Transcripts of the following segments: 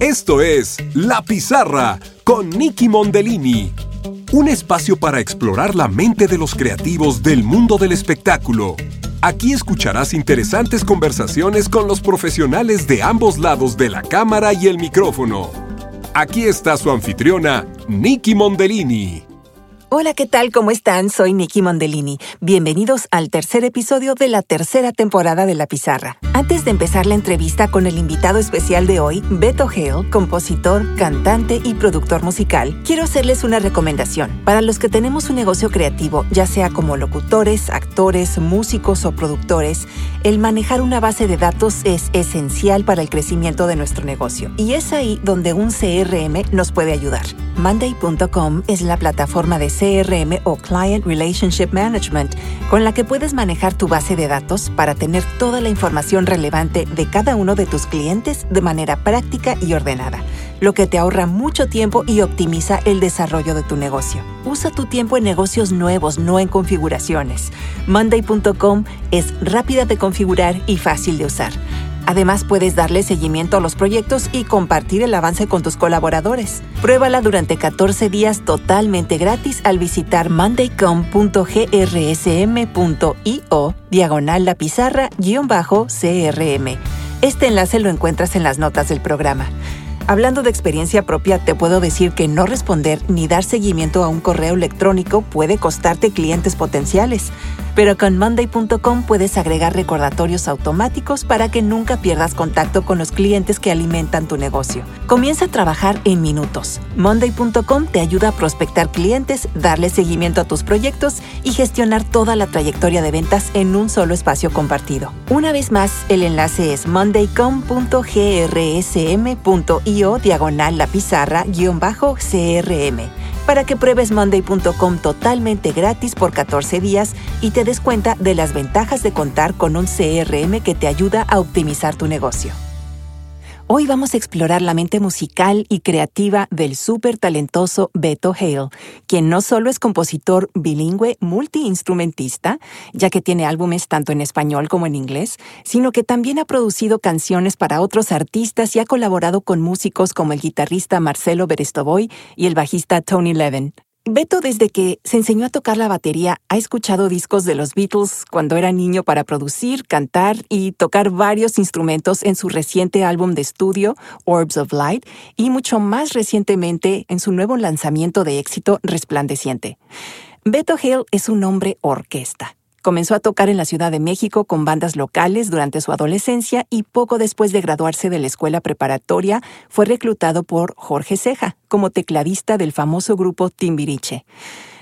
Esto es La Pizarra con Nicky Mondellini. Un espacio para explorar la mente de los creativos del mundo del espectáculo. Aquí escucharás interesantes conversaciones con los profesionales de ambos lados de la cámara y el micrófono. Aquí está su anfitriona, Nicky Mondellini. Hola, ¿qué tal? ¿Cómo están? Soy Nikki Mondellini. Bienvenidos al tercer episodio de la tercera temporada de La Pizarra. Antes de empezar la entrevista con el invitado especial de hoy, Beto Hale, compositor, cantante y productor musical, quiero hacerles una recomendación. Para los que tenemos un negocio creativo, ya sea como locutores, actores, músicos o productores, el manejar una base de datos es esencial para el crecimiento de nuestro negocio. Y es ahí donde un CRM nos puede ayudar. Monday.com es la plataforma de CRM o Client Relationship Management, con la que puedes manejar tu base de datos para tener toda la información relevante de cada uno de tus clientes de manera práctica y ordenada, lo que te ahorra mucho tiempo y optimiza el desarrollo de tu negocio. Usa tu tiempo en negocios nuevos, no en configuraciones. Monday.com es rápida de configurar y fácil de usar. Además, puedes darle seguimiento a los proyectos y compartir el avance con tus colaboradores. Pruébala durante 14 días totalmente gratis al visitar mondaycom.grsm.io diagonal la pizarra guion bajo CRM. Este enlace lo encuentras en las notas del programa. Hablando de experiencia propia, te puedo decir que no responder ni dar seguimiento a un correo electrónico puede costarte clientes potenciales. Pero con Monday.com puedes agregar recordatorios automáticos para que nunca pierdas contacto con los clientes que alimentan tu negocio. Comienza a trabajar en minutos. Monday.com te ayuda a prospectar clientes, darle seguimiento a tus proyectos y gestionar toda la trayectoria de ventas en un solo espacio compartido. Una vez más, el enlace es mondaycom.grsm.io diagonal la pizarra guion bajo CRM para que pruebes monday.com totalmente gratis por 14 días y te des cuenta de las ventajas de contar con un CRM que te ayuda a optimizar tu negocio. Hoy vamos a explorar la mente musical y creativa del súper talentoso Beto Hale, quien no solo es compositor bilingüe multiinstrumentista, ya que tiene álbumes tanto en español como en inglés, sino que también ha producido canciones para otros artistas y ha colaborado con músicos como el guitarrista Marcelo Berestovoy y el bajista Tony Levin. Beto, desde que se enseñó a tocar la batería, ha escuchado discos de los Beatles cuando era niño para producir, cantar y tocar varios instrumentos en su reciente álbum de estudio, Orbs of Light, y mucho más recientemente en su nuevo lanzamiento de éxito, Resplandeciente. Beto Hale es un hombre orquesta. Comenzó a tocar en la Ciudad de México con bandas locales durante su adolescencia y poco después de graduarse de la escuela preparatoria fue reclutado por Jorge Ceja como tecladista del famoso grupo Timbiriche.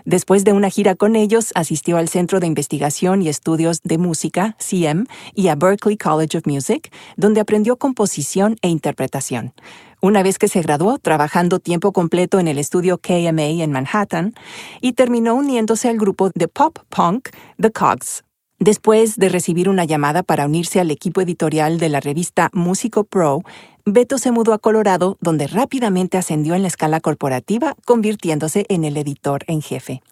Después de una gira con ellos, asistió al Centro de Investigación y Estudios de Música, CM, y a Berklee College of Music, donde aprendió composición e interpretación. Una vez que se graduó, trabajando tiempo completo en el estudio KMA en Manhattan, y terminó uniéndose al grupo de pop punk The Cogs. Después de recibir una llamada para unirse al equipo editorial de la revista Músico Pro, Beto se mudó a Colorado, donde rápidamente ascendió en la escala corporativa, convirtiéndose en el editor en jefe.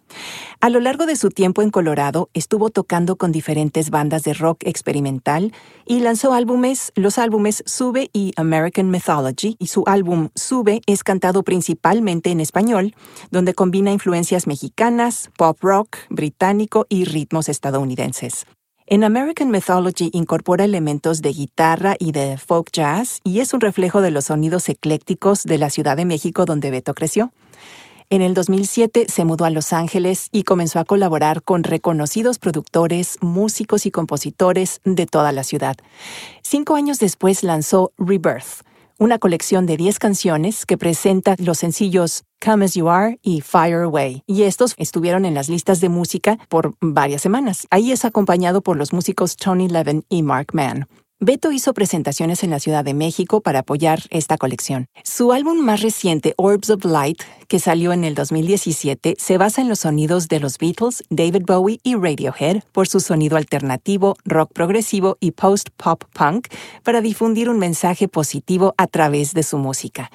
A lo largo de su tiempo en Colorado, estuvo tocando con diferentes bandas de rock experimental y lanzó álbumes, los álbumes Sube y American Mythology, y su álbum Sube es cantado principalmente en español, donde combina influencias mexicanas, pop rock, británico y ritmos estadounidenses. En American Mythology incorpora elementos de guitarra y de folk jazz y es un reflejo de los sonidos eclécticos de la Ciudad de México donde Beto creció. En el 2007 se mudó a Los Ángeles y comenzó a colaborar con reconocidos productores, músicos y compositores de toda la ciudad. Cinco años después lanzó Rebirth, una colección de 10 canciones que presenta los sencillos Come As You Are y Fire Away. Y estos estuvieron en las listas de música por varias semanas. Ahí es acompañado por los músicos Tony Levin y Mark Mann. Beto hizo presentaciones en la Ciudad de México para apoyar esta colección. Su álbum más reciente, Orbs of Light, que salió en el 2017, se basa en los sonidos de los Beatles, David Bowie y Radiohead por su sonido alternativo, rock progresivo y post-pop punk para difundir un mensaje positivo a través de su música.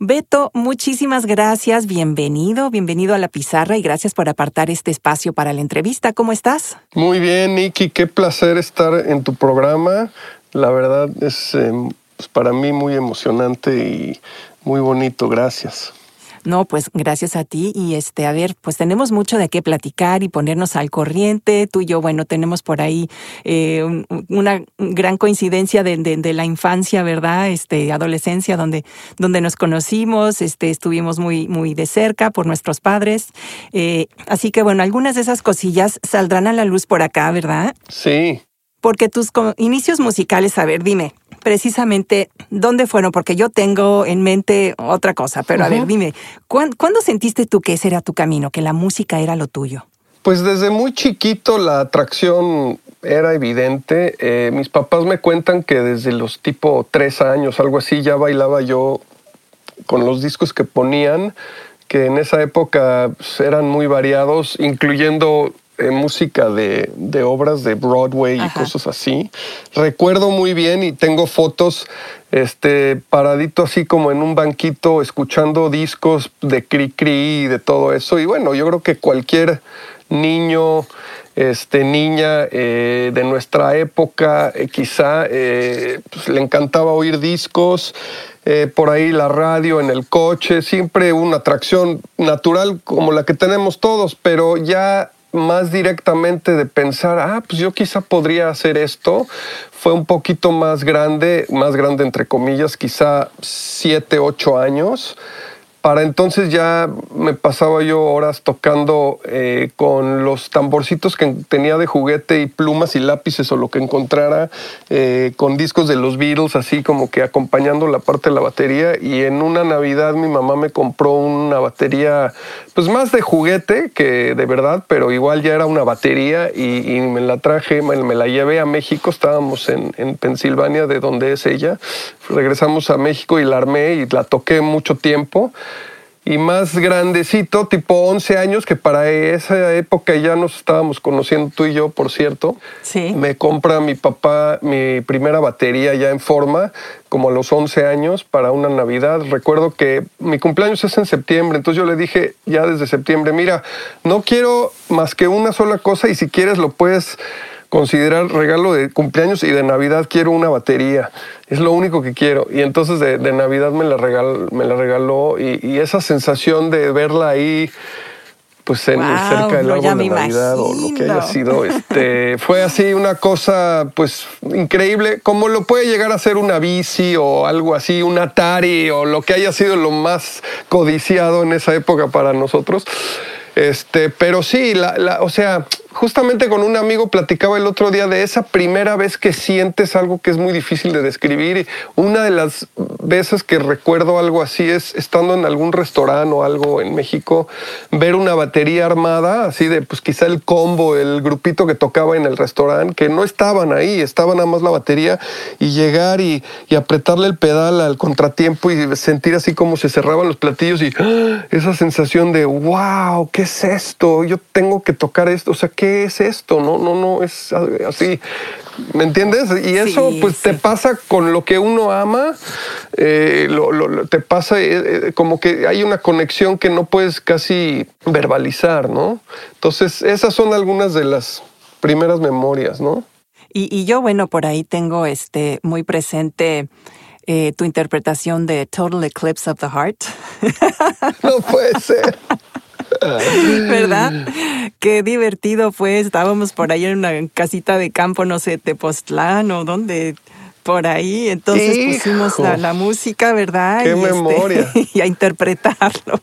Beto, muchísimas gracias, bienvenido, bienvenido a la pizarra y gracias por apartar este espacio para la entrevista. ¿Cómo estás? Muy bien, Nicky, qué placer estar en tu programa. La verdad es em, pues para mí muy emocionante y muy bonito. Gracias. No, pues gracias a ti y este, a ver, pues tenemos mucho de qué platicar y ponernos al corriente. Tú y yo, bueno, tenemos por ahí eh, una gran coincidencia de, de, la infancia, ¿verdad? Este, adolescencia, donde, donde nos conocimos, este, estuvimos muy, muy de cerca por nuestros padres. Eh, así que bueno, algunas de esas cosillas saldrán a la luz por acá, ¿verdad? Sí. Porque tus inicios musicales, a ver, dime, precisamente dónde fueron, porque yo tengo en mente otra cosa, pero a ver, dime, ¿cuándo, sentiste tú que ese era tu camino, que la música era lo tuyo? Pues desde muy chiquito la atracción era evidente. Eh, mis papás me cuentan que desde los tipo tres años, algo así, ya bailaba yo con los discos que ponían, que en esa época pues, eran muy variados, incluyendo eh, música de, obras de Broadway y cosas así. Recuerdo muy bien y tengo fotos este, paradito así como en un banquito escuchando discos de Cri Cri y de todo eso. Y bueno, yo creo que cualquier niño, este, niña eh, de nuestra época, eh, quizá pues, le encantaba oír discos. por ahí la radio en el coche, siempre una atracción natural como la que tenemos todos, pero ya más directamente de pensar, ah, pues yo quizá podría hacer esto, fue un poquito más grande, más grande entre comillas, quizá siete, ocho años. Para entonces ya me pasaba yo horas tocando eh, con los tamborcitos que tenía de juguete y plumas y lápices o lo que encontrara, eh, con discos de los Beatles, así como que acompañando la parte de la batería. Y en una Navidad mi mamá me compró una batería, pues más de juguete que de verdad, pero igual ya era una batería y, me la traje, me, la llevé a México. Estábamos en, en Pensilvania, de donde es ella. Regresamos a México y la armé y la toqué mucho tiempo y más grandecito, tipo 11 años, que para esa época ya nos estábamos conociendo tú y yo, por cierto. Sí. Me compra mi papá mi primera batería ya en forma, como a los 11 años, para una Navidad. Recuerdo que mi cumpleaños es en septiembre, entonces yo le dije ya desde septiembre, mira, no quiero más que una sola cosa y si quieres lo puedes considerar regalo de cumpleaños y de Navidad quiero una batería. Es lo único que quiero. Y entonces de, Navidad me la, regaló, me la regaló y, esa sensación de verla ahí pues en, cerca del árbol de Navidad o lo que haya sido, este, fue así una cosa pues increíble, como lo puede llegar a ser una bici o algo así, un Atari o lo que haya sido lo más codiciado en esa época para nosotros. Este, pero sí, la, o sea, justamente con un amigo platicaba el otro día de esa primera vez que sientes algo que es muy difícil de describir. Una de las veces que recuerdo algo así es estando en algún restaurante o algo en México, ver una batería armada, así de pues quizá el combo, el grupito que tocaba en el restaurante, que no estaban ahí, estaba nada más la batería, y llegar y, apretarle el pedal al contratiempo y sentir así como se cerraban los platillos y ¡ah! esa sensación de wow, ¿qué es esto? Yo tengo que tocar esto, o sea, ¿qué ¿qué es esto? No, no, no, es así. ¿Me entiendes? Y eso pues te pasa con lo que uno ama, eh, te pasa eh, eh, como que hay una conexión que no puedes casi verbalizar, ¿no? Entonces, esas son algunas de las primeras memorias, ¿no? Y, yo, bueno, por ahí tengo este muy presente tu interpretación de Total Eclipse of the Heart. no puede ser. ¿Verdad? Qué divertido fue. Estábamos por ahí en una casita de campo, no sé, Tepoztlán o donde por ahí, entonces pusimos la, música, ¿verdad? ¡Qué y este, memoria! y a interpretarlo.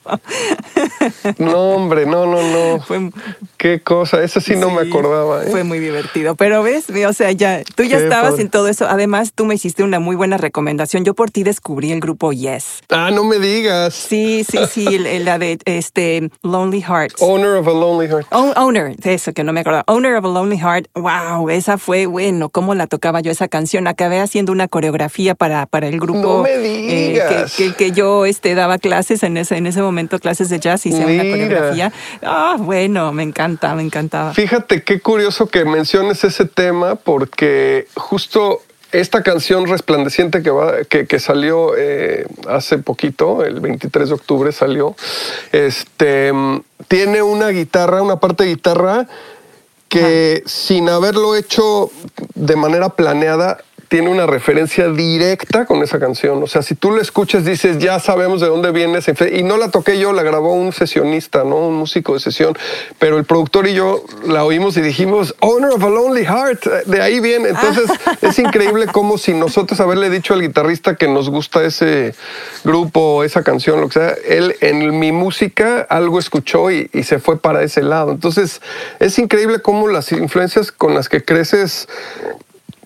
no, hombre, no, no, no. Fue, Qué cosa, eso sí, no me acordaba. ¿eh? Fue muy divertido, pero ves, o sea, ya, tú ya estabas en todo eso. Además, tú me hiciste una muy buena recomendación. Yo por ti descubrí el grupo Yes. Ah, no me digas. Sí, sí, sí, la de este Lonely Heart. Owner of a Lonely Heart. owner, eso que no me acordaba. Owner of a Lonely Heart. Wow, esa fue bueno. ¿Cómo la tocaba yo esa canción? Acabé haciendo una coreografía para, para el grupo. No me eh, digas. que, que, yo este, daba clases en ese, en ese momento, clases de jazz, hice una coreografía. Ah, bueno, me encanta me encantaba. Fíjate qué curioso que menciones ese tema porque justo esta canción resplandeciente que, va, que, salió eh, hace poquito, el 23 de octubre salió, este, tiene una guitarra, una parte de guitarra que sin haberlo hecho de manera planeada, tiene una referencia directa con esa canción. O sea, si tú la escuchas, dices, ya sabemos de dónde viene ese. Y no la toqué yo, la grabó un sesionista, ¿no? Un músico de sesión. Pero el productor y yo la oímos y dijimos, Honor of a Lonely Heart, de ahí viene. Entonces, es increíble como si nosotros haberle dicho al guitarrista que nos gusta ese grupo, esa canción, lo que sea, él en mi música algo escuchó y, y se fue para ese lado. Entonces, es increíble cómo las influencias con las que creces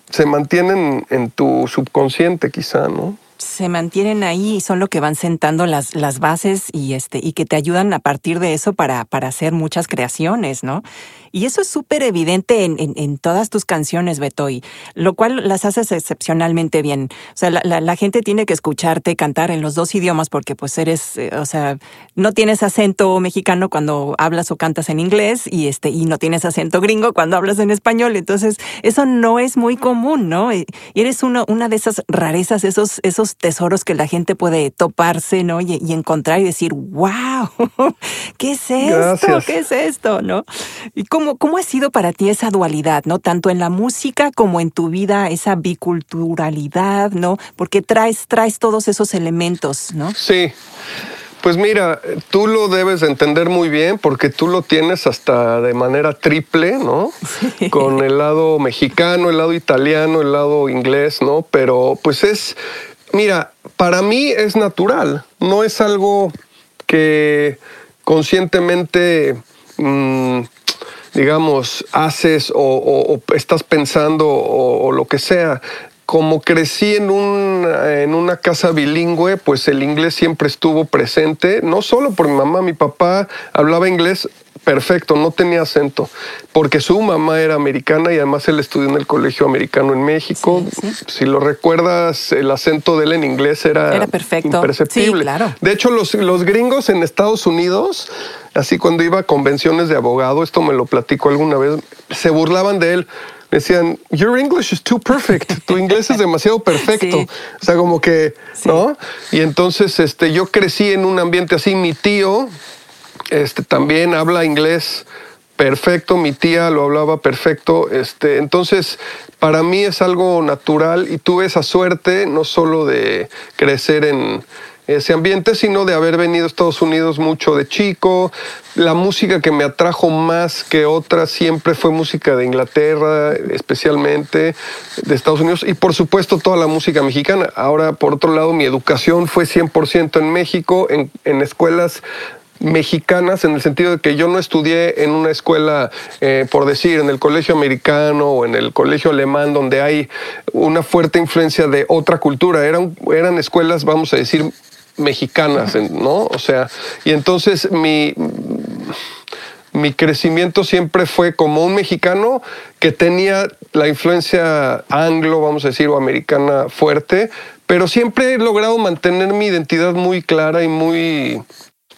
se mantienen en tu subconsciente quizá, ¿no? se mantienen ahí y son lo que van sentando las, las bases y este y que te ayudan a partir de eso para, para hacer muchas creaciones, ¿no? Y eso es súper evidente en, en, todas tus canciones, Beto, y lo cual las haces excepcionalmente bien. O sea, la, la, gente tiene que escucharte cantar en los dos idiomas porque pues eres, eh, o sea, no tienes acento mexicano cuando hablas o cantas en inglés y, este, y no tienes acento gringo cuando hablas en español. Entonces, eso no es muy común, ¿no? Y eres uno, una de esas rarezas, esos, esos tesoros que la gente puede toparse, ¿no? Y, y encontrar y decir, wow, ¿qué es esto? ¿Qué es esto? ¿No? Y ¿Cómo, ha sido para ti esa dualidad, ¿no? Tanto en la música como en tu vida, esa biculturalidad, ¿no? Porque traes, traes todos esos elementos, ¿no? Sí. Pues mira, tú lo debes entender muy bien porque tú lo tienes hasta de manera triple, ¿no? Con el lado mexicano, el lado italiano, el lado inglés, ¿no? Pero pues es, mira, para mí es natural, no es algo que conscientemente mm, digamos, haces o, estás pensando o, lo que sea. Como crecí en, un, en una casa bilingüe, pues el inglés siempre estuvo presente, no solo por mi mamá, mi papá hablaba inglés perfecto, no tenía acento, porque su mamá era americana y además él estudió en el colegio americano en México. Si lo recuerdas, el acento de él en inglés era, perfecto. imperceptible. claro. De hecho, los, los gringos en Estados Unidos, así cuando iba a convenciones de abogado, esto me lo platico alguna vez, se burlaban de él decían, Your English is too perfect, tu inglés es demasiado perfecto. O sea, como que, ¿no? Y entonces este, yo crecí en un ambiente así, mi tío, este, también habla inglés perfecto, mi tía lo hablaba perfecto, este, entonces para mí es algo natural y tuve esa suerte no solo de crecer en ese ambiente, sino de haber venido a Estados Unidos mucho de chico. La música que me atrajo más que otra siempre fue música de Inglaterra, especialmente de Estados Unidos, y por supuesto toda la música mexicana. Ahora, por otro lado, mi educación fue 100% en México, en, en escuelas mexicanas en el sentido de que yo no estudié en una escuela, eh, por decir, en el colegio americano o en el colegio alemán, donde hay una fuerte influencia de otra cultura. Eran, eran escuelas, vamos a decir, mexicanas, ¿no? O sea, y entonces mi, mi crecimiento siempre fue como un mexicano que tenía la influencia anglo, vamos a decir, o americana fuerte, pero siempre he logrado mantener mi identidad muy clara y muy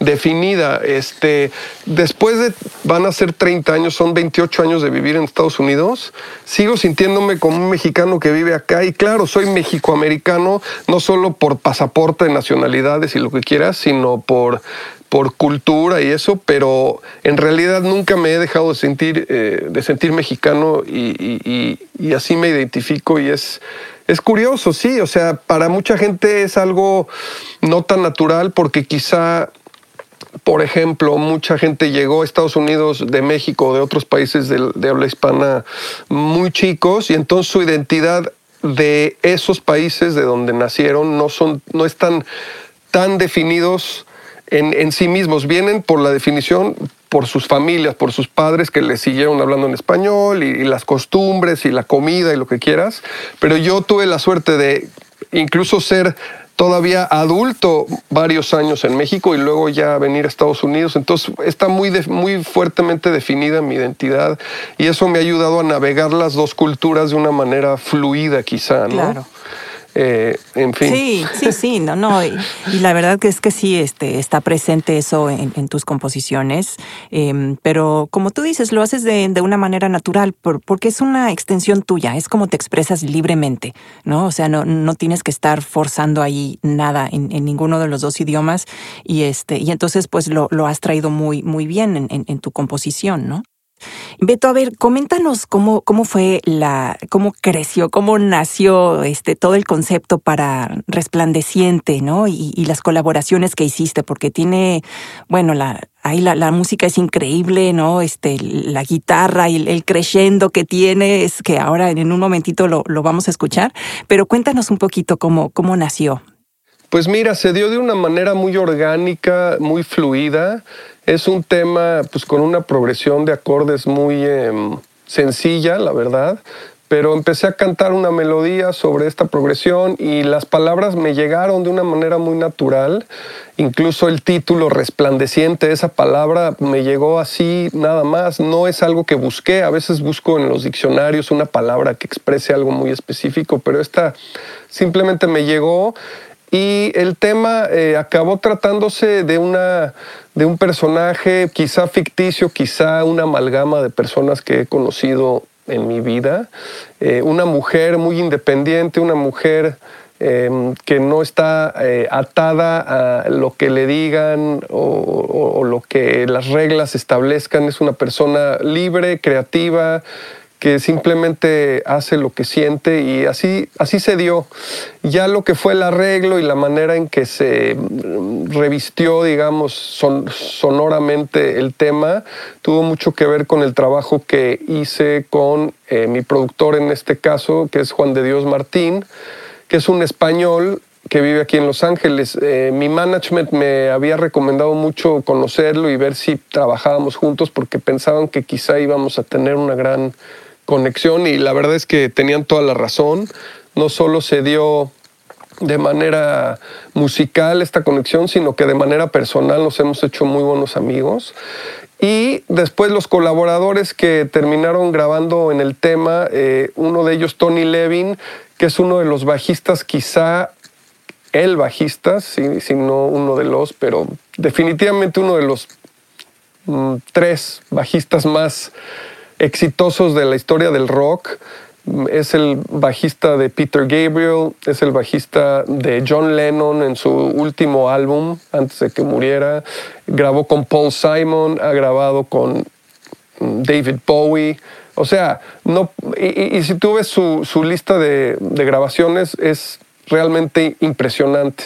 definida. Este, después de, van a ser 30 años, son 28 años de vivir en Estados Unidos, sigo sintiéndome como un mexicano que vive acá y claro, soy mexicoamericano, no solo por pasaporte, de nacionalidades y lo que quieras, sino por por cultura y eso, pero en realidad nunca me he dejado de sentir, eh, de sentir mexicano y, y, así me identifico y es, es curioso, sí, o sea, para mucha gente es algo no tan natural porque quizá por ejemplo, mucha gente llegó a Estados Unidos de México, de otros países de, habla hispana muy chicos y entonces su identidad de esos países de donde nacieron no, son, no están tan definidos en, sí mismos. Vienen por la definición por sus familias, por sus padres que les siguieron hablando en español y las costumbres y la comida y lo que quieras. Pero yo tuve la suerte de incluso ser todavía adulto varios años en México y luego ya venir a Estados Unidos. Entonces está muy, muy fuertemente definida mi identidad y eso me ha ayudado a navegar las dos culturas de una manera fluida quizá, ¿no? Claro. Eh, en fin. Sí, sí, sí, no, no. Y, la verdad que es que sí este, está presente eso en, tus composiciones, em, pero como tú dices, lo haces de, una manera natural, porque es una extensión tuya, es como te expresas libremente, ¿no? O sea, no, no tienes que estar forzando ahí nada en, ninguno de los dos idiomas y, este, y entonces pues lo, lo has traído muy, muy bien en, en tu composición, ¿no? Beto, a ver, coméntanos cómo, cómo fue la, cómo creció, cómo nació este todo el concepto para Resplandeciente, ¿no? Y, las colaboraciones que hiciste, porque tiene, bueno, la, ahí la, música es increíble, ¿no? Este, la guitarra y el, crescendo que tiene, es que ahora en un momentito lo, lo vamos a escuchar, pero cuéntanos un poquito cómo, cómo nació. Pues mira, se dio de una manera muy orgánica, muy fluida. Es un tema pues con una progresión de acordes muy em, sencilla, la verdad, pero empecé a cantar una melodía sobre esta progresión y las palabras me llegaron de una manera muy natural. Incluso el título resplandeciente, esa palabra me llegó así nada más. No es algo que busqué. A veces busco en los diccionarios una palabra que exprese algo muy específico, pero esta simplemente me llegó y el tema eh, acabó tratándose de, una, de un personaje quizá ficticio, quizá una amalgama de personas que he conocido en mi vida. Eh, una mujer muy independiente, una mujer em, que no está eh, atada a lo que le digan o, o, lo que las reglas establezcan. Es una persona libre, creativa, que simplemente hace lo que siente y así, así se dio. Ya lo que fue el arreglo y la manera en que se mm, revistió, digamos, sonoramente el tema, tuvo mucho que ver con el trabajo que hice con eh, mi productor en este caso, que es Juan de Dios Martín, que es un español que vive aquí en Los Ángeles. Eh, mi management me había recomendado mucho conocerlo y ver si trabajábamos juntos porque pensaban que quizá íbamos a tener una gran conexión y la verdad es que tenían toda la razón. No solo se dio de manera musical esta conexión, sino que de manera personal nos hemos hecho muy buenos amigos. Y después los colaboradores que terminaron grabando en el tema, eh, uno de ellos Tony Levin, que es uno de los bajistas, quizá el bajista, si, si no uno de los, pero definitivamente uno de los mm, tres bajistas más exitosos de la historia del rock. Es el bajista de Peter Gabriel, es el bajista de John Lennon en su último álbum, antes de que muriera. Grabó con Paul Simon, ha grabado con mm, David Bowie. O sea, no, y, si tú ves su, su lista de, de grabaciones, es realmente impresionante.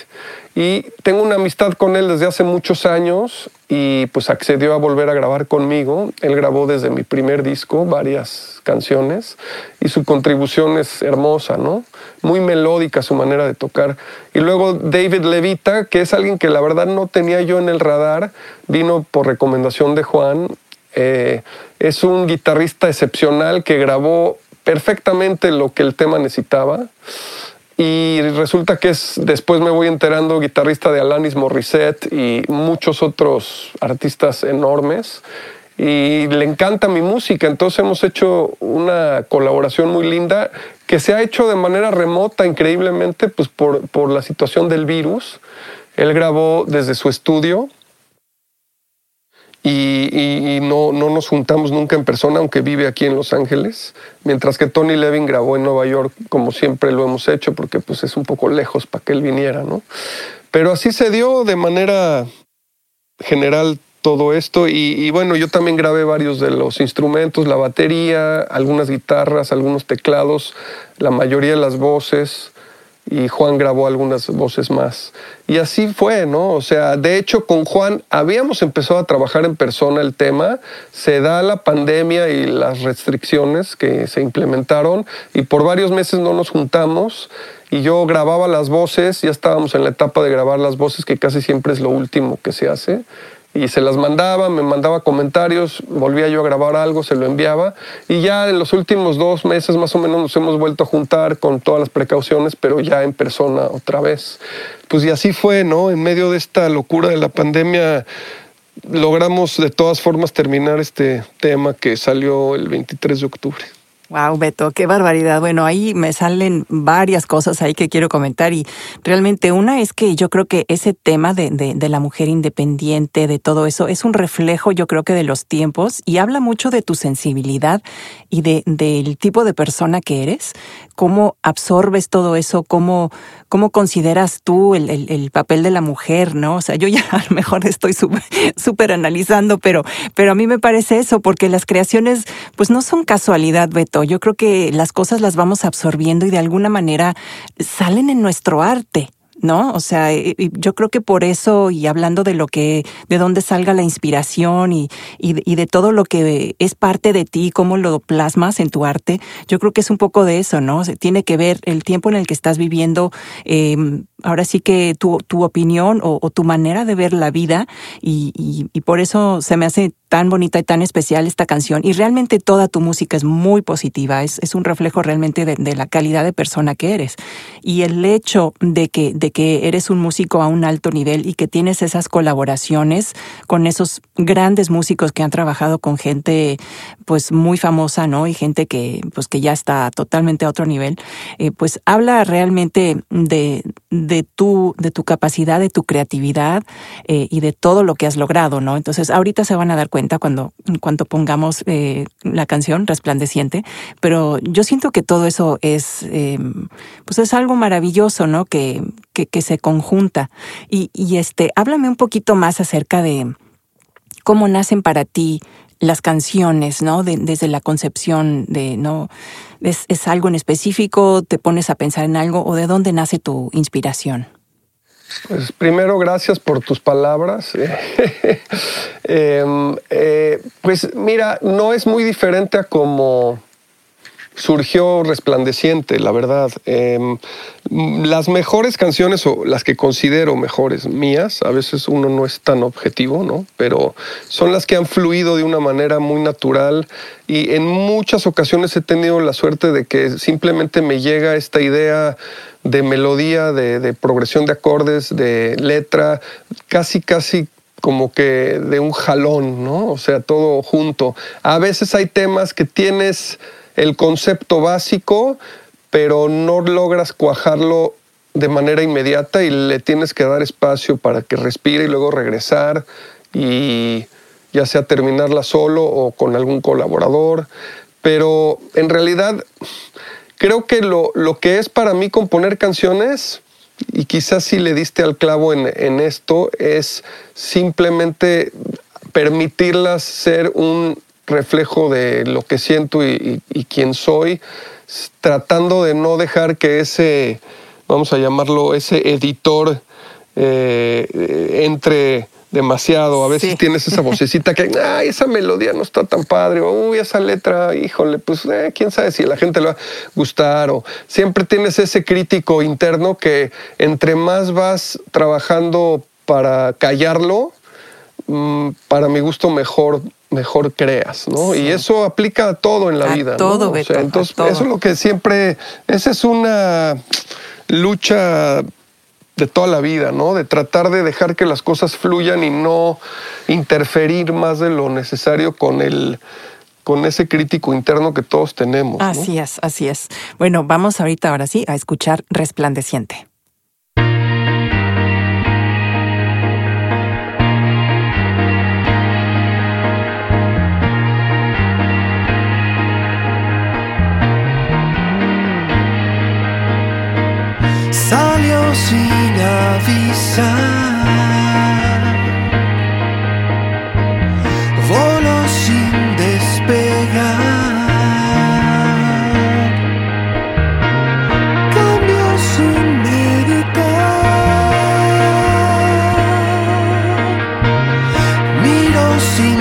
Y tengo una amistad con él desde hace muchos años y pues accedió a volver a grabar conmigo. Él grabó desde mi primer disco varias canciones y su contribución es hermosa, ¿no? Muy melódica su manera de tocar. Y luego David Levita, que es alguien que la verdad no tenía yo en el radar, vino por recomendación de Juan. Eh, es un guitarrista excepcional que grabó perfectamente lo que el tema necesitaba. Y resulta que es, después me voy enterando, guitarrista de Alanis Morissette y muchos otros artistas enormes. Y le encanta mi música, entonces hemos hecho una colaboración muy linda que se ha hecho de manera remota, increíblemente, pues por, por la situación del virus. Él grabó desde su estudio y, no, no, nos juntamos nunca en persona, aunque vive aquí en Los Ángeles, mientras que Tony Levin grabó en Nueva York, como siempre lo hemos hecho, porque pues es un poco lejos para que él viniera, ¿no? Pero así se dio de manera general todo esto y, y, bueno, yo también grabé varios de los instrumentos, la batería, algunas guitarras, algunos teclados, la mayoría de las voces y Juan grabó algunas voces más. Y así fue, ¿no? O sea, de hecho con Juan habíamos empezado a trabajar en persona el tema, se da la pandemia y las restricciones que se implementaron y por varios meses no nos juntamos y yo grababa las voces, ya estábamos en la etapa de grabar las voces que casi siempre es lo último que se hace y se las mandaba, me mandaba comentarios, volvía yo a grabar algo, se lo enviaba y ya en los últimos dos meses más o menos nos hemos vuelto a juntar con todas las precauciones, pero ya en persona otra vez. Pues y así fue, ¿no? En medio de esta locura de la pandemia logramos de todas formas terminar este tema que salió el 23 de octubre. Wow, Beto, qué barbaridad. Bueno, ahí me salen varias cosas ahí que quiero comentar y realmente una es que yo creo que ese tema de, de, la mujer independiente, de todo eso, es un reflejo yo creo que de los tiempos y habla mucho de tu sensibilidad y de, del tipo de persona que eres, cómo absorbes todo eso, cómo, cómo consideras tú el, el, papel de la mujer, ¿no? O sea, yo ya a lo mejor estoy súper analizando, pero, pero a mí me parece eso, porque las creaciones pues no son casualidad, Beto. Yo creo que las cosas las vamos absorbiendo y de alguna manera salen en nuestro arte. ¿no? O sea, yo creo que por eso, y hablando de lo que, de dónde salga la inspiración y, y, de todo lo que es parte de ti, cómo lo plasmas en tu arte, yo creo que es un poco de eso, ¿no? tiene que ver el tiempo en el que estás viviendo, em, ahora sí que tu, tu opinión o, tu manera de ver la vida, y, y por eso se me hace tan bonita y tan especial esta canción. Y realmente toda tu música es muy positiva, es, es un reflejo realmente de, la calidad de persona que eres. Y el hecho de que, de que eres un músico a un alto nivel y que tienes esas colaboraciones con esos grandes músicos que han trabajado con gente pues muy famosa, ¿no? Y gente que pues que ya está totalmente a otro nivel, eh, pues habla realmente de, de, tu, de tu capacidad, de tu creatividad eh, y de todo lo que has logrado, ¿no? Entonces ahorita se van a dar cuenta cuando, cuando pongamos eh, la canción resplandeciente, pero yo siento que todo eso es, eh, pues es algo maravilloso, ¿no? Que, que, se conjunta. Y, y este, háblame un poquito más acerca de cómo nacen para ti las canciones, ¿no? desde la concepción de, ¿no? ¿Es, ¿Es, algo en específico? ¿Te pones a pensar en algo? ¿O de dónde nace tu inspiración? Pues primero, gracias por tus palabras. Em, eh, pues mira, no es muy diferente a como surgió resplandeciente, la verdad. Em, las mejores canciones o las que considero mejores mías, a veces uno no es tan objetivo, ¿no? Pero son las que han fluido de una manera muy natural y en muchas ocasiones he tenido la suerte de que simplemente me llega esta idea de melodía, de, progresión de acordes, de letra, casi, casi como que de un jalón, ¿no? O sea, todo junto. A veces hay temas que tienes el concepto básico, pero no logras cuajarlo de manera inmediata y le tienes que dar espacio para que respire y luego regresar y ya sea terminarla solo o con algún colaborador. Pero en realidad creo que lo, que es para mí componer canciones, y quizás si le diste al clavo en, esto, es simplemente permitirlas ser un reflejo de lo que siento y, quién soy, tratando de no dejar que ese, vamos a llamarlo, ese editor eh, entre demasiado. A veces tienes esa vocecita que, ay, esa melodía no está tan padre, o uy, esa letra, híjole, pues eh, quién sabe si a la gente le va a gustar, o siempre tienes ese crítico interno que entre más vas trabajando para callarlo, mm, para mi gusto mejor mejor creas, ¿no? Y eso aplica a todo en la vida. Todo, ¿no? entonces, eso es lo que siempre, esa es una lucha de toda la vida, ¿no? De tratar de dejar que las cosas fluyan y no interferir más de lo necesario con el con ese crítico interno que todos tenemos. Así es, así es. Bueno, vamos ahorita ahora sí a escuchar Resplandeciente. sin avisar. Volo sin despegar. Cambio sin meditar. Miro sin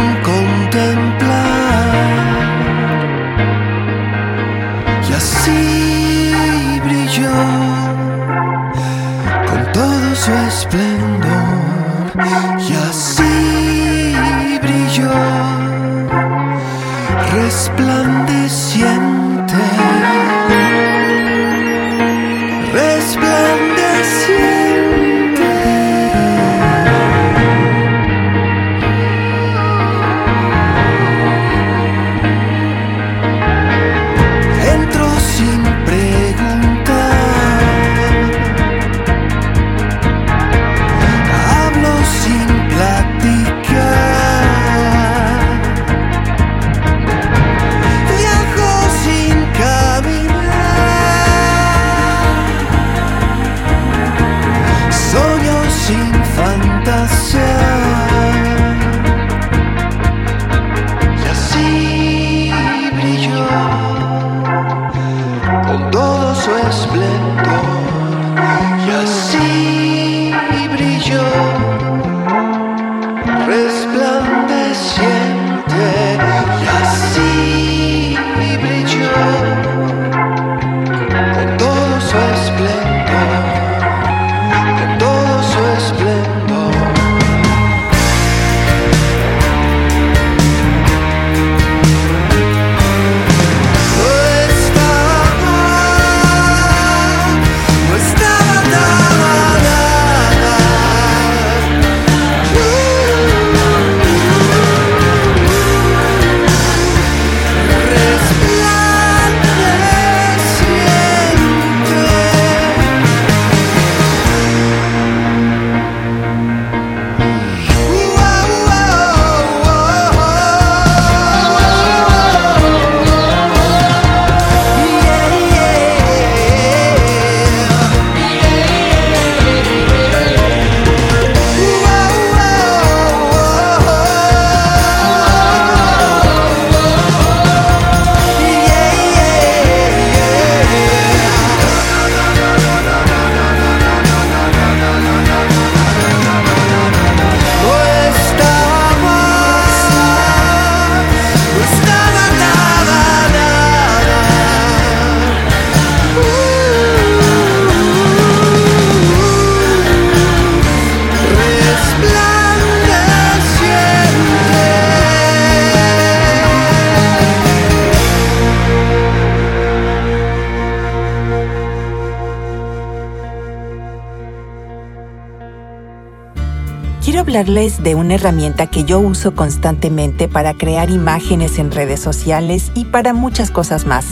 hablarles de una herramienta que yo uso constantemente para crear imágenes en redes sociales y para muchas cosas más.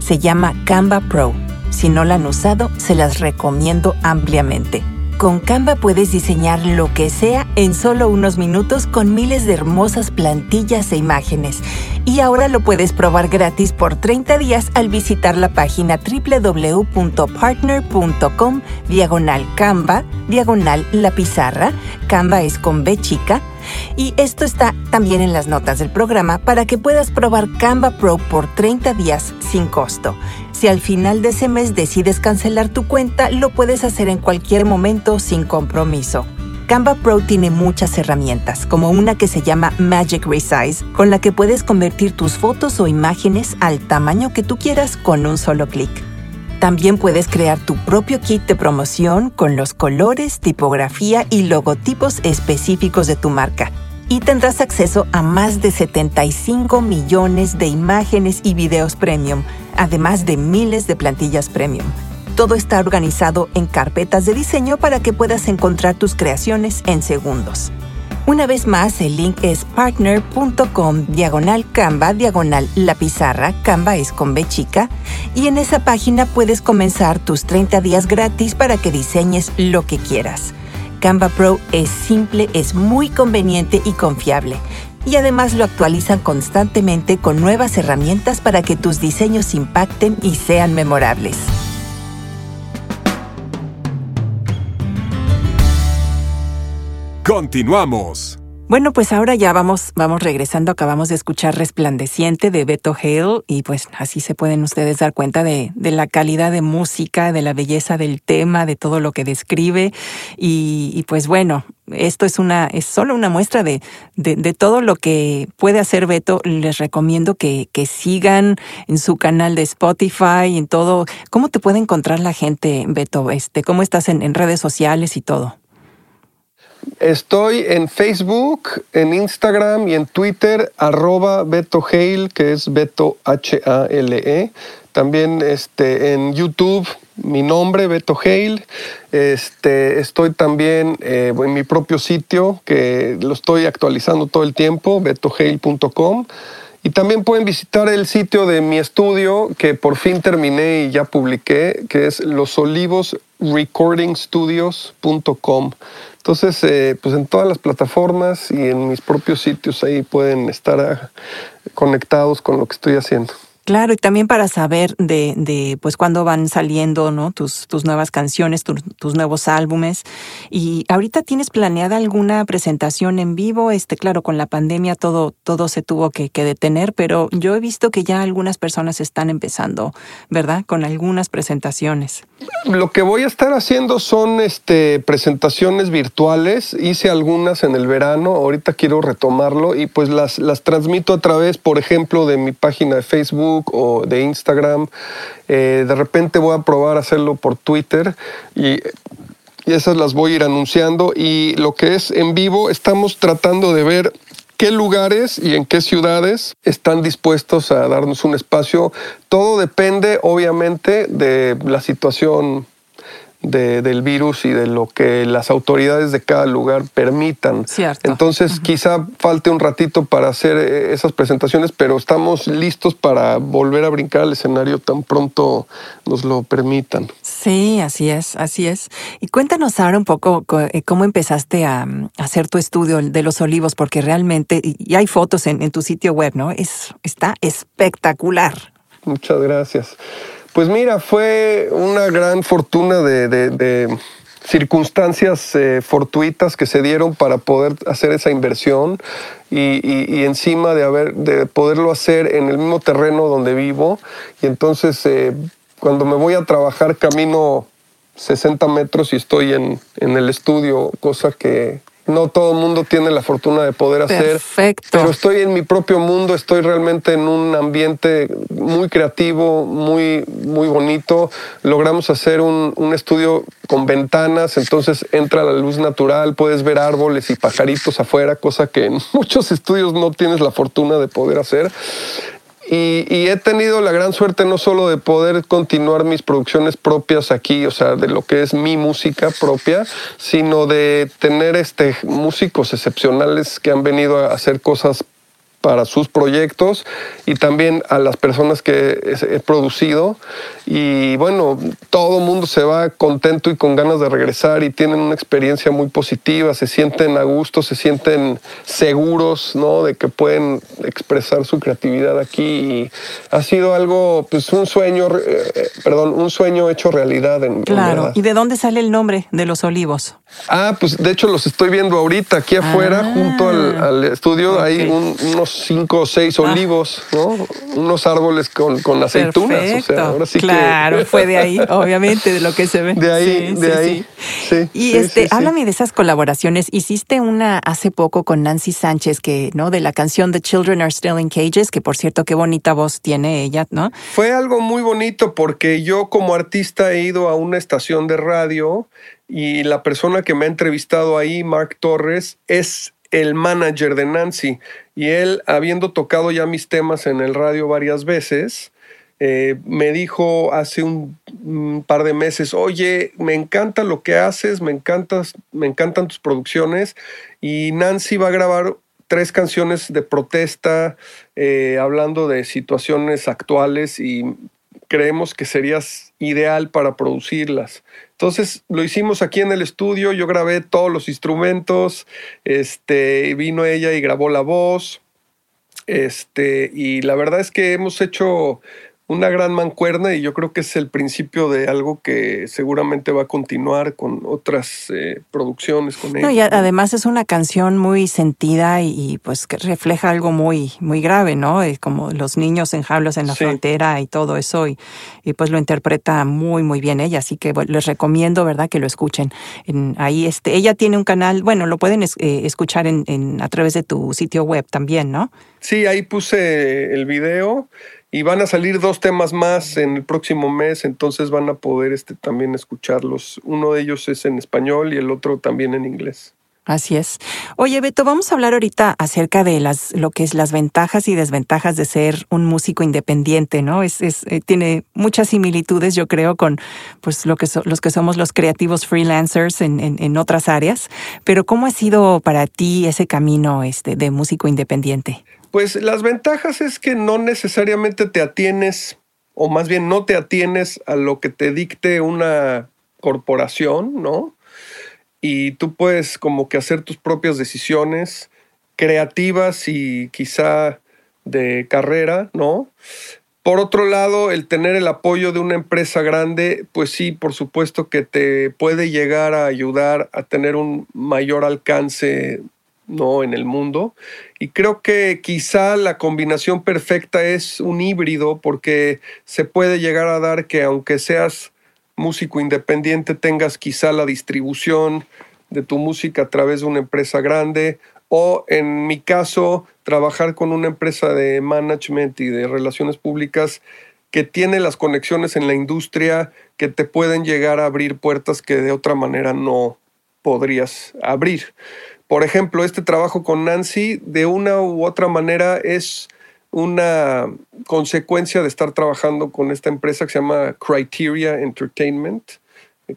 Se llama Canva Pro. Si no la han usado, se las recomiendo ampliamente. Con Canva puedes diseñar lo que sea en solo unos minutos con miles de hermosas plantillas e imágenes. Y ahora lo puedes probar gratis por 30 días al visitar la página www.partner.com diagonal Canva, diagonal la pizarra. Canva es con B chica y esto está también en las notas del programa para que puedas probar Canva Pro por 30 días sin costo. Si al final de ese mes decides cancelar tu cuenta, lo puedes hacer en cualquier momento sin compromiso. Canva Pro tiene muchas herramientas, como una que se llama Magic Resize, con la que puedes convertir tus fotos o imágenes al tamaño que tú quieras con un solo clic. También puedes crear tu propio kit de promoción con los colores, tipografía y logotipos específicos de tu marca. Y tendrás acceso a más de 75 millones de imágenes y videos premium, además de miles de plantillas premium. Todo está organizado en carpetas de diseño para que puedas encontrar tus creaciones en segundos. Una vez más, el link es partner.com diagonal Canva diagonal la pizarra, Canva es con B chica, y en esa página puedes comenzar tus 30 días gratis para que diseñes lo que quieras. Canva Pro es simple, es muy conveniente y confiable. Y además lo actualizan constantemente con nuevas herramientas para que tus diseños impacten y sean memorables. Continuamos. Bueno, pues ahora ya vamos, vamos regresando. Acabamos de escuchar Resplandeciente de Beto Hale y pues así se pueden ustedes dar cuenta de, la calidad de música, de la belleza del tema, de todo lo que describe. Y, pues bueno, esto es una, es solo una muestra de, de, todo lo que puede hacer Beto. Les recomiendo que, que sigan en su canal de Spotify, en todo. ¿Cómo te puede encontrar la gente, Beto? Este, ¿Cómo estás en redes sociales y todo? Estoy en Facebook, en Instagram y en Twitter, arroba Beto Hale, que es Beto H-A-L-E. También este, en YouTube, mi nombre, Beto Hale. Este, estoy también eh, en mi propio sitio, que lo estoy actualizando todo el tiempo, betohale.com. Y también pueden visitar el sitio de mi estudio, que por fin terminé y ya publiqué, que es losolivosrecordingstudios.com. Entonces, eh, pues en todas las plataformas y en mis propios sitios ahí pueden estar ah, conectados con lo que estoy haciendo. Claro, y también para saber de, de pues cuándo van saliendo, ¿no? Tus, tus nuevas canciones, tus nuevos álbumes. Y ahorita tienes planeada alguna presentación en vivo, este, claro, con la pandemia todo, todo se tuvo que, que detener, pero yo he visto que ya algunas personas están empezando, ¿verdad? Con algunas presentaciones. Lo que voy a estar haciendo son este, presentaciones virtuales. Hice algunas en el verano, ahorita quiero retomarlo y pues las, las transmito a través, por ejemplo, de mi página de Facebook o de Instagram. Eh, de repente voy a probar hacerlo por Twitter y, y esas las voy a ir anunciando. Y lo que es en vivo, estamos tratando de ver qué lugares y en qué ciudades están dispuestos a darnos un espacio. Todo depende, obviamente, de la situación del virus y de lo que las autoridades de cada lugar permitan. Entonces, quizá falte un ratito para hacer eh, esas presentaciones, pero estamos listos para volver a brincar al escenario tan pronto nos lo permitan. Sí, así es, así es. Y cuéntanos ahora un poco eh, cómo empezaste a, hacer tu estudio de los olivos, porque realmente, y hay fotos en, en tu sitio web, ¿no? Es, está espectacular. Muchas gracias. Pues mira, fue una gran fortuna de, circunstancias eh, fortuitas que se dieron para poder hacer esa inversión y, encima de, poderlo hacer en el mismo terreno donde vivo. Y entonces eh, cuando me voy a trabajar camino 60 metros y estoy en, en el estudio, cosa que no todo el mundo tiene la fortuna de poder hacer. Perfecto. Pero estoy en mi propio mundo, estoy realmente en un ambiente muy creativo, muy, muy bonito. Logramos hacer un, un estudio con ventanas, entonces entra la luz natural, puedes ver árboles y pajaritos afuera, cosa que en muchos estudios no tienes la fortuna de poder hacer. Y, he tenido la gran suerte no solo de poder continuar mis producciones propias aquí, o sea, de lo que es mi música propia, sino de tener este, músicos excepcionales que han venido a hacer cosas para sus proyectos y también a las personas que he producido. Y bueno, todo el mundo se va contento y con ganas de regresar y tienen una experiencia muy positiva, se sienten a gusto, se sienten seguros, ¿no? De que pueden expresar su creatividad aquí. Y ha sido algo, pues un sueño, eh, perdón, un sueño hecho realidad. En, claro. ¿Y de dónde sale el nombre de los olivos? Ah, pues de hecho los estoy viendo ahorita aquí afuera, ah. junto al, estudio. Hay unos cinco o seis ah. olivos, ¿no? Unos árboles con, con aceitunas. O sea, ahora sí claro, fue de ahí, obviamente, de lo que se ve. De ahí, de ahí. Sí. y este, háblame de esas colaboraciones. Hiciste una hace poco con Nancy Sánchez, que, ¿no? De la canción The Children Are Still in Cages, que por cierto, qué bonita voz tiene ella, ¿no? Fue algo muy bonito porque yo como artista he ido a una estación de radio y la persona que me ha entrevistado ahí, Mark Torres, es el manager de Nancy. Y él, habiendo tocado ya mis temas en el radio varias veces, eh, me dijo hace un, par de meses, oye, me encanta lo que haces, me, encantas, me encantan tus producciones y Nancy va a grabar tres canciones de protesta eh, hablando de situaciones actuales y creemos que serías ideal para producirlas. Entonces lo hicimos aquí en el estudio, yo grabé todos los instrumentos, este, vino ella y grabó la voz, este, y la verdad es que hemos hecho una gran mancuerna y yo creo que es el principio de algo que seguramente va a continuar con otras eh, producciones con no, Y además es una canción muy sentida y, pues que refleja algo muy muy grave, ¿no? Como los niños en jaulas en la frontera y todo eso y, y, pues lo interpreta muy muy bien ella, así que les recomiendo, ¿verdad? Que lo escuchen. En, ahí este ella tiene un canal, bueno, lo pueden eh, escuchar en, en, a través de tu sitio web también, ¿no? Sí, ahí puse el video y van a salir dos temas más en el próximo mes, entonces van a poder este, también escucharlos. Uno de ellos es en español y el otro también en inglés. Así es. Oye, Beto, vamos a hablar ahorita acerca de las, lo que es las ventajas y desventajas de ser un músico independiente, ¿no? Es, eh, tiene muchas similitudes, yo creo, con pues lo que los que somos los creativos freelancers en, en, en, otras áreas. Pero ¿cómo ha sido para ti ese camino este, de músico independiente? Pues las ventajas es que no necesariamente te atienes, o más bien no te atienes a lo que te dicte una corporación, ¿no? Y tú puedes como que hacer tus propias decisiones creativas y quizá de carrera, ¿no? Por otro lado, el tener el apoyo de una empresa grande, pues sí, por supuesto que te puede llegar a ayudar a tener un mayor alcance ¿no? en el mundo. Y creo que quizá la combinación perfecta es un híbrido porque se puede llegar a dar que aunque seas músico independiente tengas quizá la distribución de tu música a través de una empresa grande o en mi caso trabajar con una empresa de management y de relaciones públicas que tiene las conexiones en la industria que te pueden llegar a abrir puertas que de otra manera no podrías abrir. Por ejemplo, este trabajo con Nancy de una u otra manera es una consecuencia de estar trabajando con esta empresa que se llama Criteria Entertainment,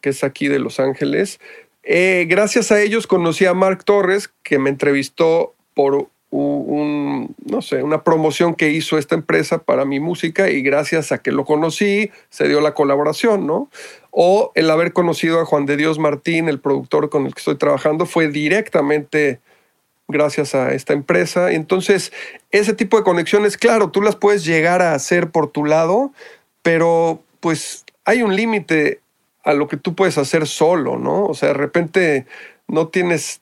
que es aquí de Los Ángeles. Eh, gracias a ellos conocí a Mark Torres, que me entrevistó por un, no sé, una promoción que hizo esta empresa para mi música y gracias a que lo conocí se dio la colaboración, ¿no? O el haber conocido a Juan de Dios Martín, el productor con el que estoy trabajando, fue directamente gracias a esta empresa. Entonces, ese tipo de conexiones, claro, tú las puedes llegar a hacer por tu lado, pero pues hay un límite a lo que tú puedes hacer solo, ¿no? O sea, de repente no tienes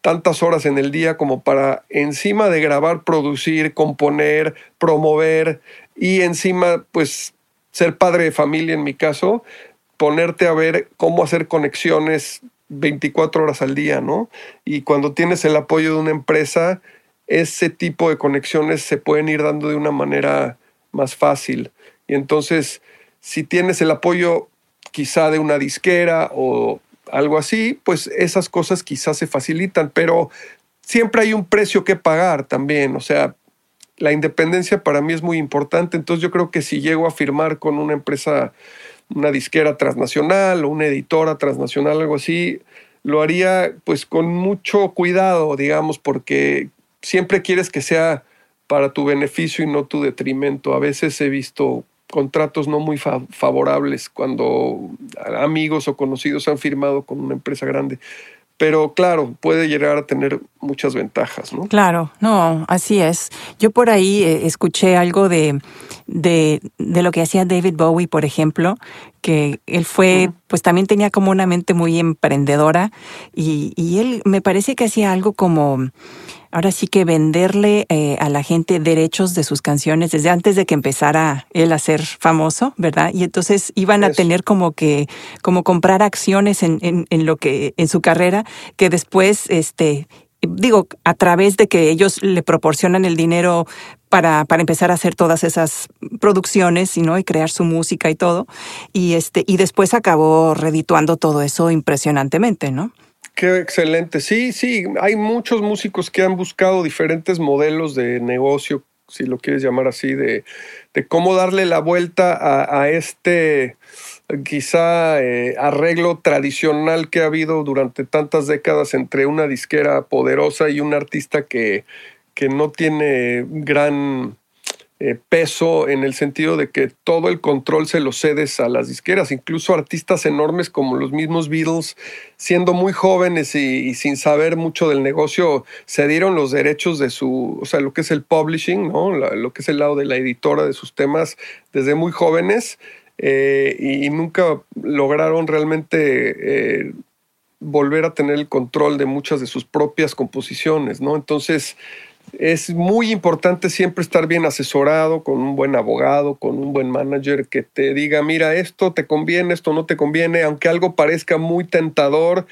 tantas horas en el día como para encima de grabar, producir, componer, promover y encima pues ser padre de familia en mi caso, ponerte a ver cómo hacer conexiones 24 horas al día, ¿no? Y cuando tienes el apoyo de una empresa, ese tipo de conexiones se pueden ir dando de una manera más fácil. Y entonces, si tienes el apoyo quizá de una disquera o algo así, pues esas cosas quizás se facilitan, pero siempre hay un precio que pagar también, o sea, la independencia para mí es muy importante, entonces yo creo que si llego a firmar con una empresa, una disquera transnacional o una editora transnacional, algo así, lo haría pues con mucho cuidado, digamos, porque siempre quieres que sea para tu beneficio y no tu detrimento. A veces he visto contratos no muy favorables cuando amigos o conocidos han firmado con una empresa grande. Pero claro, puede llegar a tener muchas ventajas, ¿no? Claro, no, así es. Yo por ahí eh, escuché algo de, de, de, lo que hacía David Bowie, por ejemplo, que él fue, pues también tenía como una mente muy emprendedora y, y él me parece que hacía algo como ahora sí que venderle eh, a la gente derechos de sus canciones desde antes de que empezara él a ser famoso, ¿verdad? Y entonces iban a tener como que, como comprar acciones en, en, en, lo que, en su carrera, que después, este, digo, a través de que ellos le proporcionan el dinero para, para empezar a hacer todas esas producciones ¿no? y crear su música y todo. Y, este, y después acabó redituando todo eso impresionantemente, ¿no? Qué excelente. Sí, sí, hay muchos músicos que han buscado diferentes modelos de negocio, si lo quieres llamar así, de, de cómo darle la vuelta a, a este quizá eh, arreglo tradicional que ha habido durante tantas décadas entre una disquera poderosa y un artista que, que no tiene gran eh, peso en el sentido de que todo el control se lo cedes a las disqueras, incluso artistas enormes como los mismos Beatles, siendo muy jóvenes y, sin saber mucho del negocio, se dieron los derechos de su, o sea, lo que es el publishing, ¿no? lo que es el lado de la editora de sus temas desde muy jóvenes eh, y, nunca lograron realmente... Eh, volver a tener el control de muchas de sus propias composiciones, ¿no? Entonces, es muy importante siempre estar bien asesorado con un buen abogado, con un buen manager que te diga, mira, esto te conviene, esto no te conviene, aunque algo parezca muy tentador,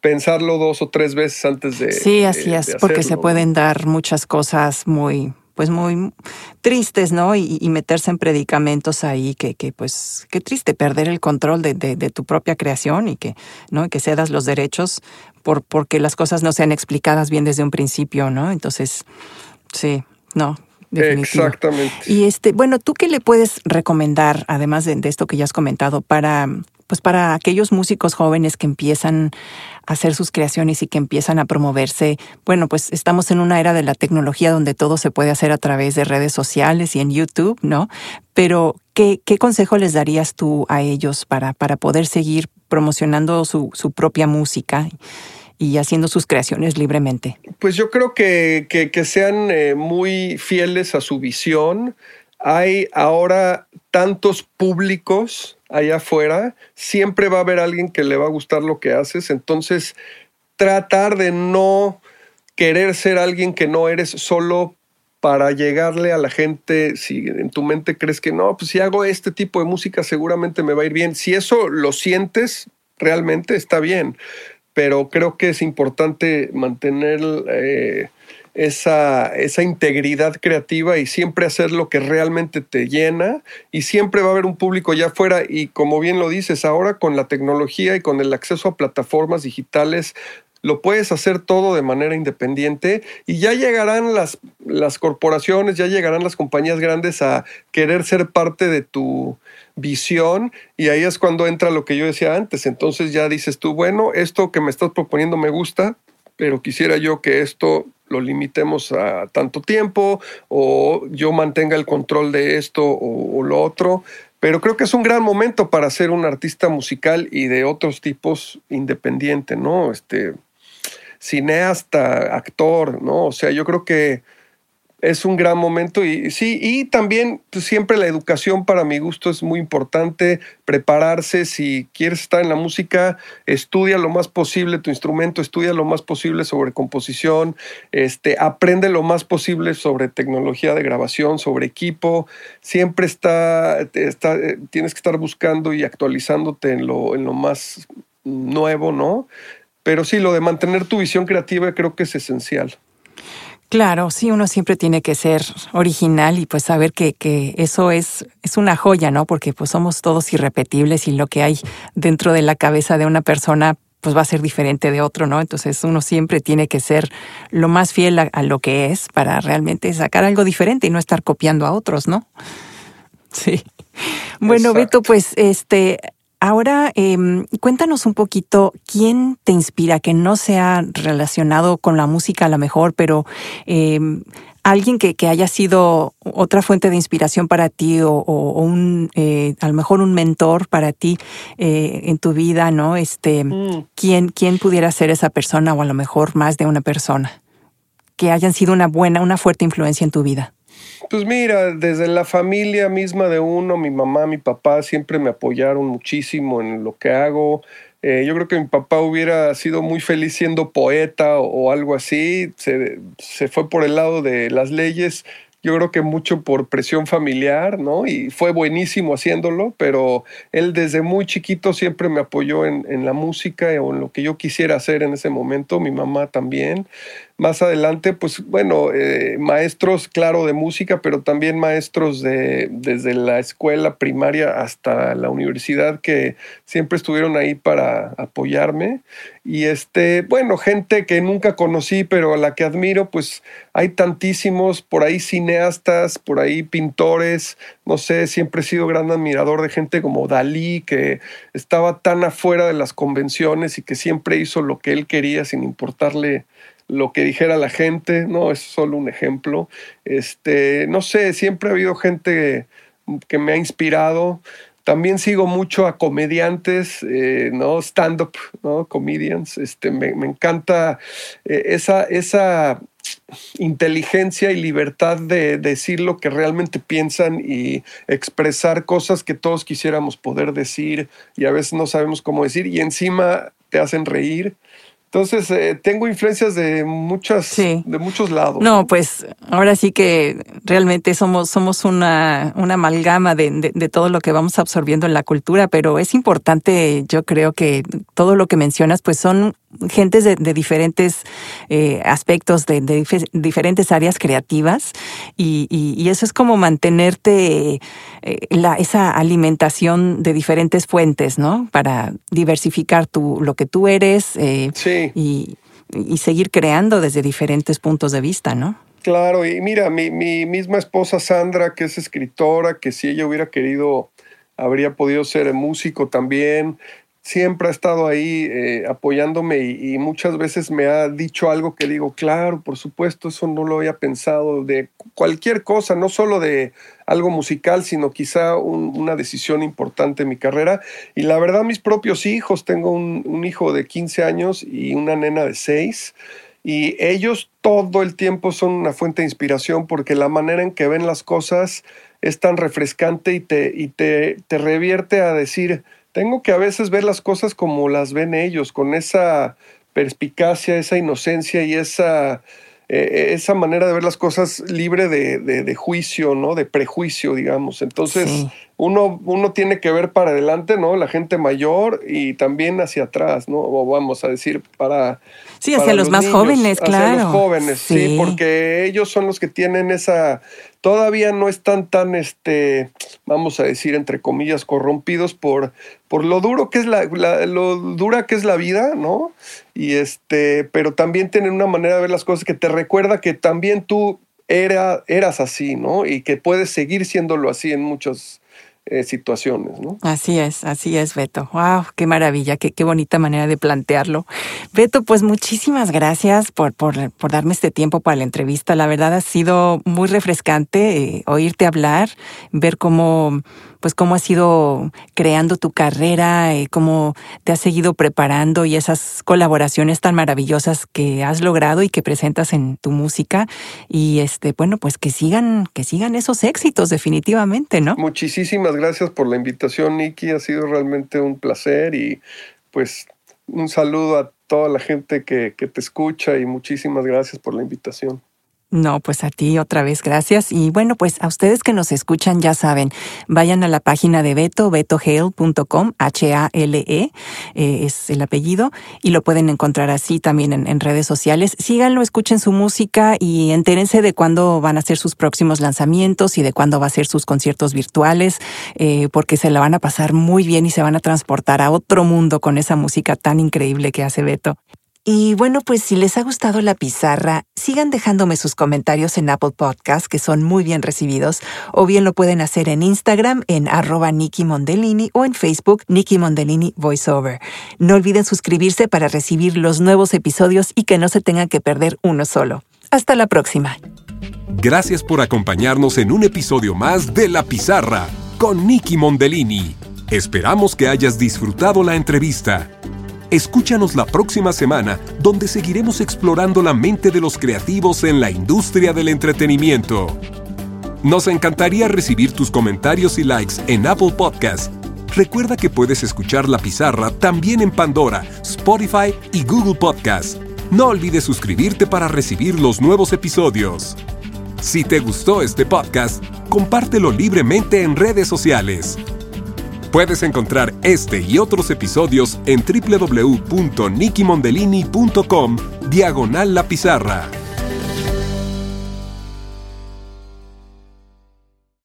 pensarlo dos o tres veces antes de... Sí, así es, porque se pueden dar muchas cosas muy, pues muy tristes, ¿no? Y, meterse en predicamentos ahí, que, que, pues, qué triste perder el control de, de, tu propia creación y que, ¿no? Y que cedas los derechos por, porque las cosas no sean explicadas bien desde un principio, ¿no? Entonces, sí, no. Exactamente. Y este, bueno, ¿tú qué le puedes recomendar, además de, de esto que ya has comentado, para pues para aquellos músicos jóvenes que empiezan a hacer sus creaciones y que empiezan a promoverse, bueno, pues estamos en una era de la tecnología donde todo se puede hacer a través de redes sociales y en YouTube, ¿no? Pero, ¿qué, consejo les darías tú a ellos para, para poder seguir promocionando su, su propia música? y haciendo sus creaciones libremente? Pues yo creo que, que, sean eh, muy fieles a su visión, hay ahora tantos públicos allá afuera, siempre va a haber alguien que le va a gustar lo que haces, entonces tratar de no querer ser alguien que no eres solo para llegarle a la gente, si en tu mente crees que no, pues si hago este tipo de música seguramente me va a ir bien. Si eso lo sientes, realmente está bien, pero creo que es importante mantener eh, esa, esa integridad creativa y siempre hacer lo que realmente te llena y siempre va a haber un público allá afuera y como bien lo dices, ahora con la tecnología y con el acceso a plataformas digitales lo puedes hacer todo de manera independiente y ya llegarán las, las corporaciones, ya llegarán las compañías grandes a querer ser parte de tu visión y ahí es cuando entra lo que yo decía antes. Entonces ya dices tú, bueno, esto que me estás proponiendo me gusta, pero quisiera yo que esto lo limitemos a tanto tiempo o yo mantenga el control de esto o, lo otro. Pero creo que es un gran momento para ser un artista musical y de otros tipos independiente, ¿no? Este, cineasta, actor, ¿no? O sea, yo creo que es un gran momento y sí, y también pues, siempre la educación para mi gusto es muy importante, prepararse, si quieres estar en la música, estudia lo más posible tu instrumento, estudia lo más posible sobre composición, este, aprende lo más posible sobre tecnología de grabación, sobre equipo, siempre está, está tienes que estar buscando y actualizándote en lo, en lo más nuevo, ¿no? Pero sí, lo de mantener tu visión creativa creo que es esencial. Claro, sí, uno siempre tiene que ser original y pues saber que, que, eso es, es una joya, ¿no? Porque pues somos todos irrepetibles y lo que hay dentro de la cabeza de una persona pues va a ser diferente de otro, ¿no? Entonces uno siempre tiene que ser lo más fiel a, a lo que es para realmente sacar algo diferente y no estar copiando a otros, ¿no? Sí. Bueno, Exacto. Beto, pues este, Ahora, eh, cuéntanos un poquito quién te inspira, que no sea relacionado con la música a lo mejor, pero eh, alguien que, que, haya sido otra fuente de inspiración para ti o, o un, eh, a lo mejor un mentor para ti eh, en tu vida, ¿no? Este, mm. ¿quién, ¿quién pudiera ser esa persona o a lo mejor más de una persona que hayan sido una buena, una fuerte influencia en tu vida? Pues mira, desde la familia misma de uno, mi mamá, mi papá siempre me apoyaron muchísimo en lo que hago. Eh, yo creo que mi papá hubiera sido muy feliz siendo poeta o, o algo así. Se, se, fue por el lado de las leyes yo creo que mucho por presión familiar, ¿no? Y fue buenísimo haciéndolo, pero él desde muy chiquito siempre me apoyó en, en la música o en lo que yo quisiera hacer en ese momento, mi mamá también. Más adelante, pues bueno, eh, maestros, claro, de música, pero también maestros de, desde la escuela primaria hasta la universidad que siempre estuvieron ahí para apoyarme. Y este, bueno, gente que nunca conocí, pero a la que admiro, pues hay tantísimos, por ahí cineastas, por ahí pintores, no sé, siempre he sido gran admirador de gente como Dalí, que estaba tan afuera de las convenciones y que siempre hizo lo que él quería sin importarle lo que dijera la gente, no, es solo un ejemplo. Este, no sé, siempre ha habido gente que me ha inspirado. También sigo mucho a comediantes, eh, ¿no? Stand-up, ¿no? Comedians. Este, me, me encanta eh, esa, esa inteligencia y libertad de decir lo que realmente piensan y expresar cosas que todos quisiéramos poder decir y a veces no sabemos cómo decir y encima te hacen reír. Entonces, eh, tengo influencias de muchas, sí. de muchos lados. No, pues ahora sí que realmente somos, somos una, una amalgama de, de, de, todo lo que vamos absorbiendo en la cultura, pero es importante, yo creo que todo lo que mencionas, pues son gentes de, de diferentes eh, aspectos, de, de, diferentes áreas creativas, y, y, y, eso es como mantenerte eh, la, esa alimentación de diferentes fuentes, ¿no? Para diversificar tu, lo que tú eres. Eh, y, seguir creando desde diferentes puntos de vista, ¿no? Claro, y mira, mi, mi misma esposa Sandra, que es escritora, que si ella hubiera querido, habría podido ser músico también siempre ha estado ahí eh, apoyándome y, muchas veces me ha dicho algo que digo, claro, por supuesto, eso no lo había pensado, de cualquier cosa, no solo de algo musical, sino quizá un, una decisión importante en mi carrera. Y la verdad, mis propios hijos, tengo un, un hijo de 15 años y una nena de 6 y ellos todo el tiempo son una fuente de inspiración porque la manera en que ven las cosas es tan refrescante y te, y te, te revierte a decir, tengo que a veces ver las cosas como las ven ellos, con esa perspicacia, esa inocencia y esa eh, esa manera de ver las cosas libre de, juicio, ¿no? De prejuicio, digamos. Entonces, uno, uno tiene que ver para adelante, ¿no? La gente mayor y también hacia atrás, ¿no? O vamos a decir, para... Sí, hacia los, más jóvenes, claro. Hacia los jóvenes, sí, porque ellos son los que tienen esa todavía no están tan, este, vamos a decir, entre comillas, corrompidos por, por lo duro que es la, lo dura que es la vida, ¿no? Y este, pero también tienen una manera de ver las cosas que te recuerda que también tú era, eras así, ¿no? Y que puedes seguir siéndolo así en muchos eh, situaciones, ¿no? Así es, así es, Beto. ¡Wow! ¡Qué maravilla! Qué, qué bonita manera de plantearlo! Beto, pues muchísimas gracias por, por, por, darme este tiempo para la entrevista. La verdad ha sido muy refrescante eh, oírte hablar, ver cómo pues cómo has ido creando tu carrera, eh, cómo te has seguido preparando y esas colaboraciones tan maravillosas que has logrado y que presentas en tu música. Y este, bueno, pues que sigan, que sigan esos éxitos definitivamente, ¿no? Muchísimas gracias por la invitación, Nikki. Ha sido realmente un placer y pues un saludo a toda la gente que, que te escucha y muchísimas gracias por la invitación. No, pues a ti otra vez gracias. Y bueno, pues a ustedes que nos escuchan ya saben, vayan a la página de Beto, betohale.com, H-A-L-E eh, es el apellido, y lo pueden encontrar así también en, redes sociales. Síganlo, escuchen su música y entérense de cuándo van a ser sus próximos lanzamientos y de cuándo va a ser sus conciertos virtuales, eh, porque se la van a pasar muy bien y se van a transportar a otro mundo con esa música tan increíble que hace Beto. Y bueno, pues si les ha gustado la pizarra, sigan dejándome sus comentarios en Apple Podcast, que son muy bien recibidos, o bien lo pueden hacer en Instagram en arroba Nikki Mondellini o en Facebook Nikki Mondellini Voiceover. No olviden suscribirse para recibir los nuevos episodios y que no se tengan que perder uno solo. Hasta la próxima. Gracias por acompañarnos en un episodio más de La Pizarra con Nikki Mondellini. Esperamos que hayas disfrutado la entrevista. Escúchanos la próxima semana, donde seguiremos explorando la mente de los creativos en la industria del entretenimiento. Nos encantaría recibir tus comentarios y likes en Apple Podcast. Recuerda que puedes escuchar La Pizarra también en Pandora, Spotify y Google Podcast. No olvides suscribirte para recibir los nuevos episodios. Si te gustó este podcast, compártelo libremente en redes sociales. Puedes encontrar este y otros episodios en www.nikimondellini.com diagonal la pizarra.